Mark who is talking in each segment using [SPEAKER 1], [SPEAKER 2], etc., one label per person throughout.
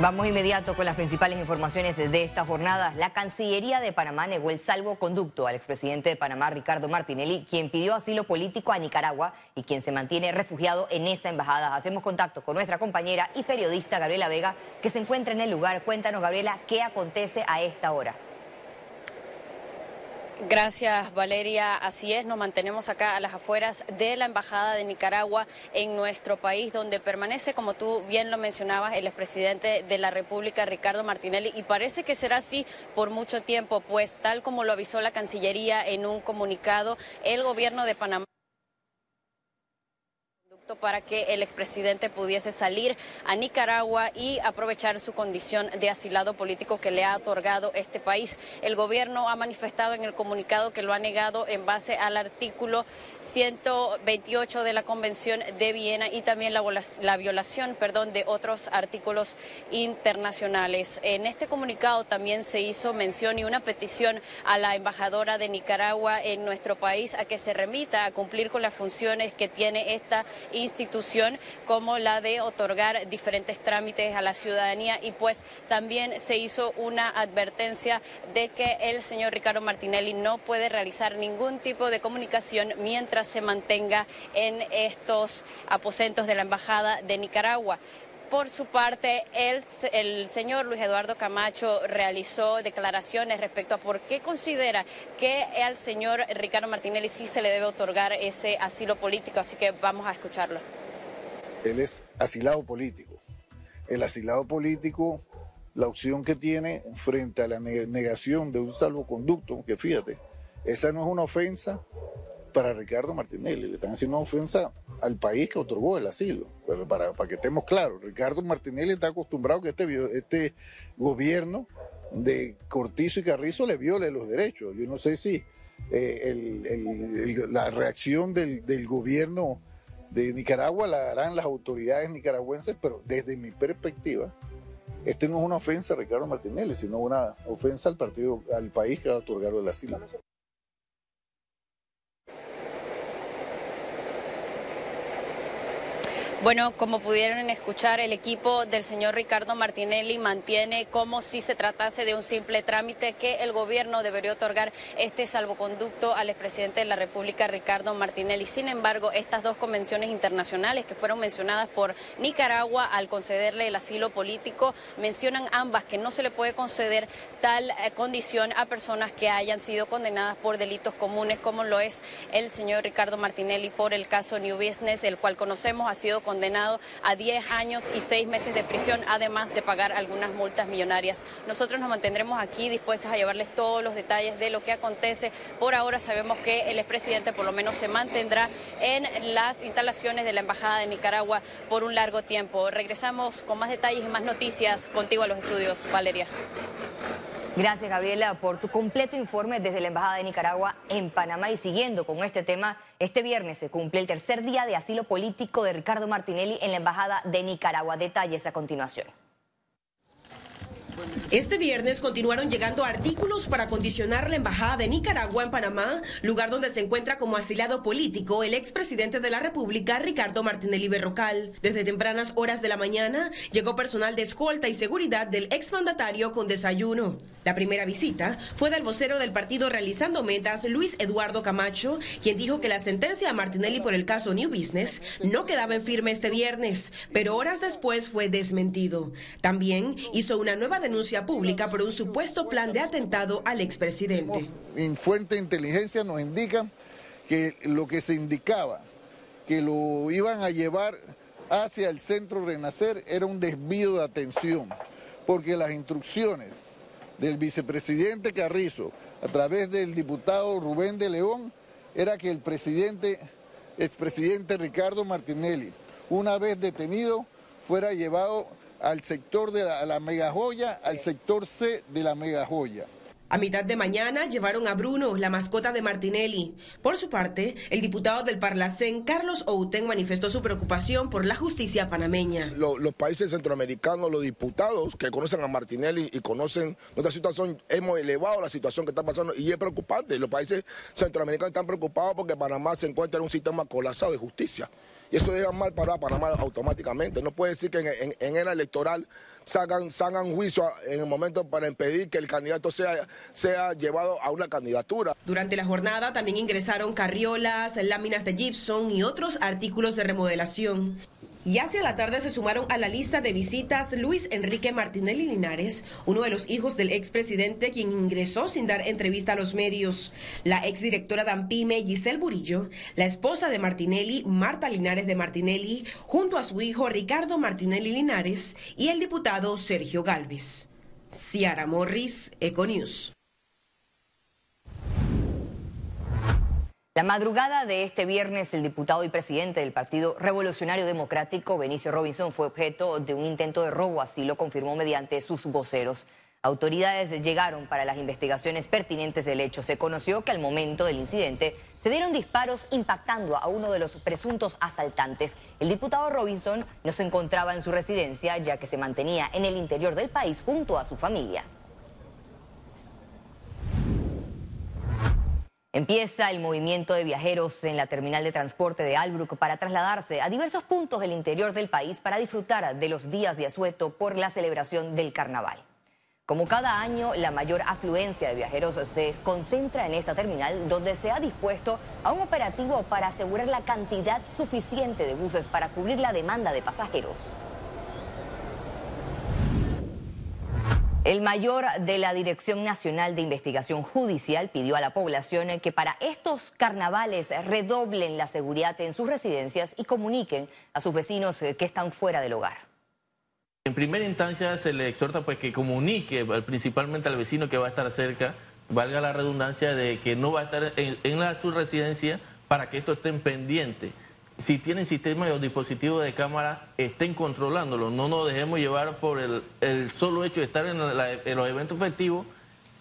[SPEAKER 1] Vamos inmediato con las principales informaciones de esta jornada. La Cancillería de Panamá negó el salvoconducto al expresidente de Panamá, Ricardo Martinelli, quien pidió asilo político a Nicaragua y quien se mantiene refugiado en esa embajada. Hacemos contacto con nuestra compañera y periodista Gabriela Vega, que se encuentra en el lugar. Cuéntanos, Gabriela, qué acontece a esta hora.
[SPEAKER 2] Gracias, Valeria. Así es, nos mantenemos acá a las afueras de la Embajada de Nicaragua en nuestro país, donde permanece, como tú bien lo mencionabas, el expresidente de la República, Ricardo Martinelli, y parece que será así por mucho tiempo, pues tal como lo avisó la Cancillería en un comunicado, el gobierno de Panamá para que el expresidente pudiese salir a Nicaragua y aprovechar su condición de asilado político que le ha otorgado este país. El gobierno ha manifestado en el comunicado que lo ha negado en base al artículo 128 de la Convención de Viena y también la, la violación perdón, de otros artículos internacionales. En este comunicado también se hizo mención y una petición a la embajadora de Nicaragua en nuestro país a que se remita a cumplir con las funciones que tiene esta institución como la de otorgar diferentes trámites a la ciudadanía y pues también se hizo una advertencia de que el señor Ricardo Martinelli no puede realizar ningún tipo de comunicación mientras se mantenga en estos aposentos de la Embajada de Nicaragua. Por su parte, el, el, señor Luis Eduardo Camacho realizó declaraciones respecto a por qué considera que al señor Ricardo Martinelli sí se le debe otorgar ese asilo político, así que vamos a escucharlo.
[SPEAKER 3] Él es asilado político. El asilado político, la opción que tiene frente a la negación de un salvoconducto, que fíjate, esa no es una ofensa para Ricardo Martinelli, le están haciendo una ofensa al país que otorgó el asilo. para, para que estemos claros, Ricardo Martinelli está acostumbrado que este, este gobierno de Cortizo y Carrizo le viole los derechos. Yo no sé si eh, la reacción del, del, gobierno de Nicaragua la harán las autoridades nicaragüenses, pero desde mi perspectiva, este no es una ofensa a Ricardo Martinelli, sino una ofensa al partido, al país que ha otorgado el asilo.
[SPEAKER 2] Bueno, como pudieron escuchar, el equipo del señor Ricardo Martinelli mantiene como si se tratase de un simple trámite que el gobierno debería otorgar este salvoconducto al expresidente de la República, Ricardo Martinelli. Sin embargo, estas dos convenciones internacionales que fueron mencionadas por Nicaragua al concederle el asilo político, mencionan ambas que no se le puede conceder tal eh, condición a personas que hayan sido condenadas por delitos comunes, como lo es el señor Ricardo Martinelli por el caso New Business, el cual conocemos ha sido condenado a 10 años y 6 meses de prisión, además de pagar algunas multas millonarias. Nosotros nos mantendremos aquí dispuestos a llevarles todos los detalles de lo que acontece. Por ahora sabemos que el expresidente por lo menos se mantendrá en las instalaciones de la Embajada de Nicaragua por un largo tiempo. Regresamos con más detalles y más noticias contigo a los estudios, Valeria.
[SPEAKER 1] Gracias, Gabriela, por tu completo informe desde la Embajada de Nicaragua en Panamá. Y siguiendo con este tema, este viernes se cumple el tercer día de asilo político de Ricardo Martinelli en la Embajada de Nicaragua. Detalles a continuación.
[SPEAKER 4] Este viernes continuaron llegando artículos para condicionar la embajada de Nicaragua en Panamá, lugar donde se encuentra como asilado político el expresidente de la República, Ricardo Martinelli Berrocal. Desde tempranas horas de la mañana llegó personal de escolta y seguridad del exmandatario con desayuno. La primera visita fue del vocero del partido realizando metas, Luis Eduardo Camacho, quien dijo que la sentencia a Martinelli por el caso New Business no quedaba en firme este viernes, pero horas después fue desmentido. También hizo una nueva denuncia pública por un supuesto plan de atentado al expresidente.
[SPEAKER 3] En fuente de inteligencia nos indican que lo que se indicaba, que lo iban a llevar hacia el centro Renacer, era un desvío de atención, porque las instrucciones del vicepresidente Carrizo, a través del diputado Rubén de León, era que el presidente, expresidente Ricardo Martinelli, una vez detenido, fuera llevado al sector de la, la mega joya, al sector C de la mega joya.
[SPEAKER 4] A mitad de mañana llevaron a Bruno, la mascota de Martinelli. Por su parte, el diputado del Parlacén, Carlos Outen, manifestó su preocupación por la justicia panameña.
[SPEAKER 5] los países centroamericanos, los diputados que conocen a Martinelli y conocen nuestra situación, hemos elevado la situación que está pasando y es preocupante. Los países centroamericanos están preocupados porque Panamá se encuentra en un sistema colapsado de justicia. Y eso llega mal para Panamá automáticamente. No puede decir que en, era electoral salgan, salgan juicio en el momento para impedir que el candidato sea, sea llevado a una candidatura.
[SPEAKER 4] Durante la jornada también ingresaron carriolas, láminas de gypsum y otros artículos de remodelación. Y hacia la tarde se sumaron a la lista de visitas Luis Enrique Martinelli Linares, uno de los hijos del expresidente quien ingresó sin dar entrevista a los medios, la exdirectora de Ampime Giselle Burillo, la esposa de Martinelli Marta Linares de Martinelli, junto a su hijo Ricardo Martinelli Linares y el diputado Sergio Galvez. Ciara Morris, Econews.
[SPEAKER 1] La madrugada de este viernes, el diputado y presidente del Partido Revolucionario Democrático, Benicio Robinson, fue objeto de un intento de robo, así lo confirmó mediante sus voceros. Autoridades llegaron para las investigaciones pertinentes del hecho. Se conoció que al momento del incidente se dieron disparos impactando a uno de los presuntos asaltantes. El diputado Robinson no se encontraba en su residencia ya que se mantenía en el interior del país junto a su familia. Empieza el movimiento de viajeros en la terminal de transporte de Albrook para trasladarse a diversos puntos del interior del país para disfrutar de los días de asueto por la celebración del carnaval. Como cada año, la mayor afluencia de viajeros se concentra en esta terminal, donde se ha dispuesto a un operativo para asegurar la cantidad suficiente de buses para cubrir la demanda de pasajeros. El mayor de la Dirección Nacional de Investigación Judicial pidió a la población que para estos carnavales redoblen la seguridad en sus residencias y comuniquen a sus vecinos que están fuera del hogar.
[SPEAKER 6] En primera instancia se le exhorta pues que comunique principalmente al vecino que va a estar cerca, valga la redundancia de que no va a estar en, en su residencia para que esto estén pendiente si tienen sistemas o dispositivos de cámara, estén controlándolo. No nos dejemos llevar por el, solo hecho de estar en, los eventos festivos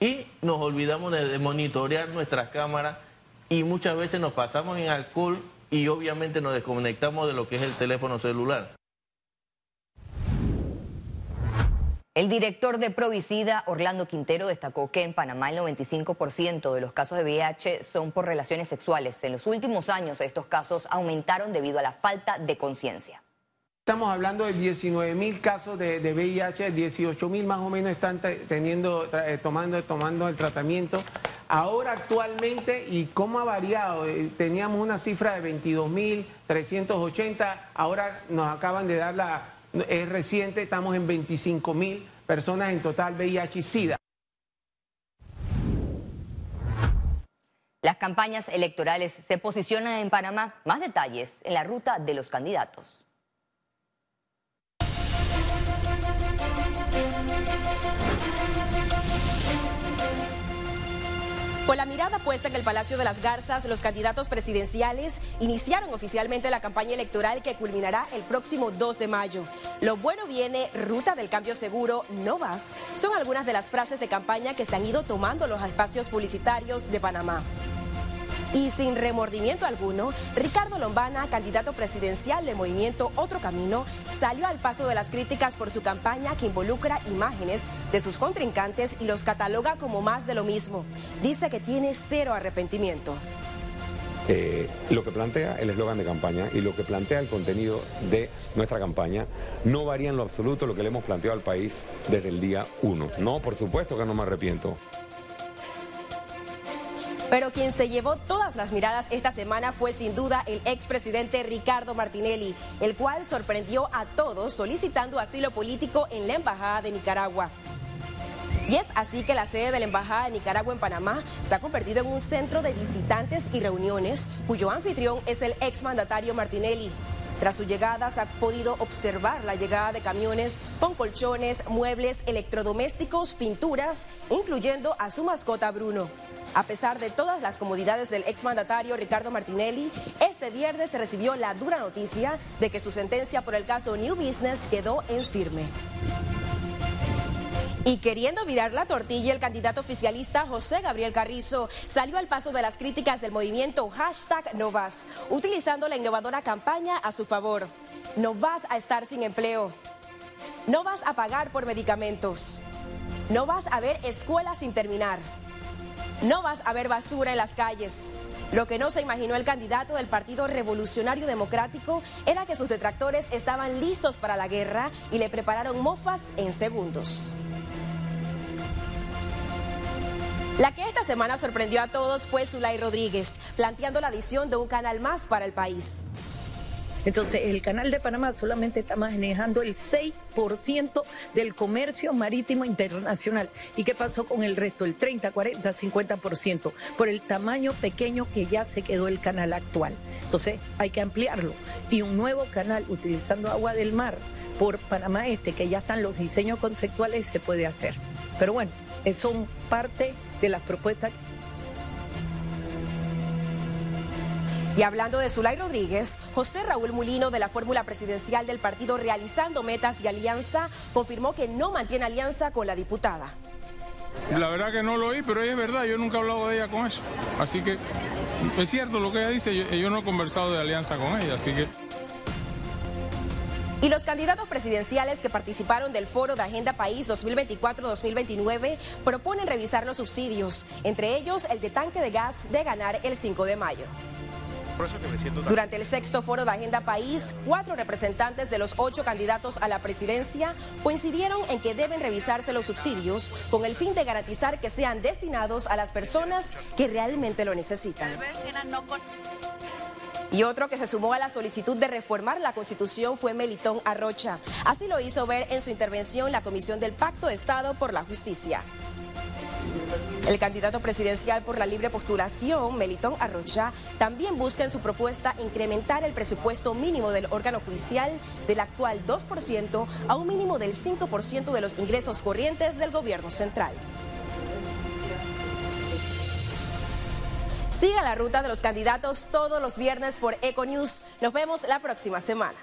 [SPEAKER 6] y nos olvidamos de, de, monitorear nuestras cámaras y muchas veces nos pasamos en alcohol y obviamente nos desconectamos de lo que es el teléfono celular.
[SPEAKER 1] El director de Provicida, Orlando Quintero, destacó que en Panamá el 95% de los casos de VIH son por relaciones sexuales. En los últimos años estos casos aumentaron debido a la falta de conciencia.
[SPEAKER 7] Estamos hablando de 19 mil casos de, VIH, 18 mil más o menos están teniendo, eh, tomando, tomando el tratamiento. Ahora actualmente, ¿y cómo ha variado? Eh, teníamos una cifra de 22 mil 380, ahora nos acaban de dar la, es reciente, estamos en 25 mil personas en total VIH y SIDA.
[SPEAKER 1] Las campañas electorales se posicionan en Panamá. Más detalles en la ruta de los candidatos.
[SPEAKER 4] Con la mirada puesta en el Palacio de las Garzas, los candidatos presidenciales iniciaron oficialmente la campaña electoral que culminará el próximo 2 de mayo. Lo bueno viene, ruta del cambio seguro, no vas. Son algunas de las frases de campaña que se han ido tomando los espacios publicitarios de Panamá. Y sin remordimiento alguno, Ricardo Lombana, candidato presidencial del movimiento Otro Camino, salió al paso de las críticas por su campaña que involucra imágenes de sus contrincantes y los cataloga como más de lo mismo. Dice que tiene cero arrepentimiento.
[SPEAKER 8] Eh, lo que plantea el eslogan de campaña y lo que plantea el contenido de nuestra campaña no varía en lo absoluto lo que le hemos planteado al país desde el día uno. No, por supuesto que no me arrepiento.
[SPEAKER 4] Pero quien se llevó todas las miradas esta semana fue sin duda el expresidente Ricardo Martinelli, el cual sorprendió a todos solicitando asilo político en la Embajada de Nicaragua. Y es así que la sede de la Embajada de Nicaragua en Panamá se ha convertido en un centro de visitantes y reuniones, cuyo anfitrión es el exmandatario Martinelli. Tras su llegada se ha podido observar la llegada de camiones con colchones, muebles, electrodomésticos, pinturas, incluyendo a su mascota Bruno. A pesar de todas las comodidades del exmandatario Ricardo Martinelli, este viernes se recibió la dura noticia de que su sentencia por el caso New Business quedó en firme. Y queriendo virar la tortilla, el candidato oficialista José Gabriel Carrizo salió al paso de las críticas del movimiento hashtag Novas, utilizando la innovadora campaña a su favor. No vas a estar sin empleo. No vas a pagar por medicamentos. No vas a ver escuelas sin terminar. No vas a ver basura en las calles. Lo que no se imaginó el candidato del Partido Revolucionario Democrático era que sus detractores estaban listos para la guerra y le prepararon mofas en segundos. La que esta semana sorprendió a todos fue Zulay Rodríguez, planteando la adición de un canal más para el país.
[SPEAKER 9] Entonces, el canal de Panamá solamente está manejando el 6% del comercio marítimo internacional. ¿Y qué pasó con el resto? El 30, 40, 50%, por el tamaño pequeño que ya se quedó el canal actual. Entonces, hay que ampliarlo. Y un nuevo canal utilizando agua del mar por Panamá Este, que ya están los diseños conceptuales, se puede hacer. Pero bueno, son parte de las propuestas
[SPEAKER 4] Y hablando de Zulay Rodríguez, José Raúl Mulino de la fórmula presidencial del partido Realizando Metas y Alianza confirmó que no mantiene alianza con la diputada.
[SPEAKER 10] La verdad que no lo oí, pero es verdad, yo nunca he hablado de ella con eso. Así que es cierto lo que ella dice, yo, yo no he conversado de alianza con ella, así que...
[SPEAKER 4] Y los candidatos presidenciales que participaron del foro de Agenda País 2024-2029 proponen revisar los subsidios, entre ellos el de tanque de gas de ganar el 5 de mayo. Durante el sexto foro de Agenda País, cuatro representantes de los ocho candidatos a la presidencia coincidieron en que deben revisarse los subsidios con el fin de garantizar que sean destinados a las personas que realmente lo necesitan. Y otro que se sumó a la solicitud de reformar la Constitución fue Melitón Arrocha. Así lo hizo ver en su intervención la Comisión del Pacto de Estado por la Justicia. El candidato presidencial por la libre postulación, Melitón Arrocha, también busca en su propuesta incrementar el presupuesto mínimo del órgano judicial del actual 2% a un mínimo del 5% de los ingresos corrientes del gobierno central. Siga la ruta de los candidatos todos los viernes por Econews. Nos vemos la próxima semana.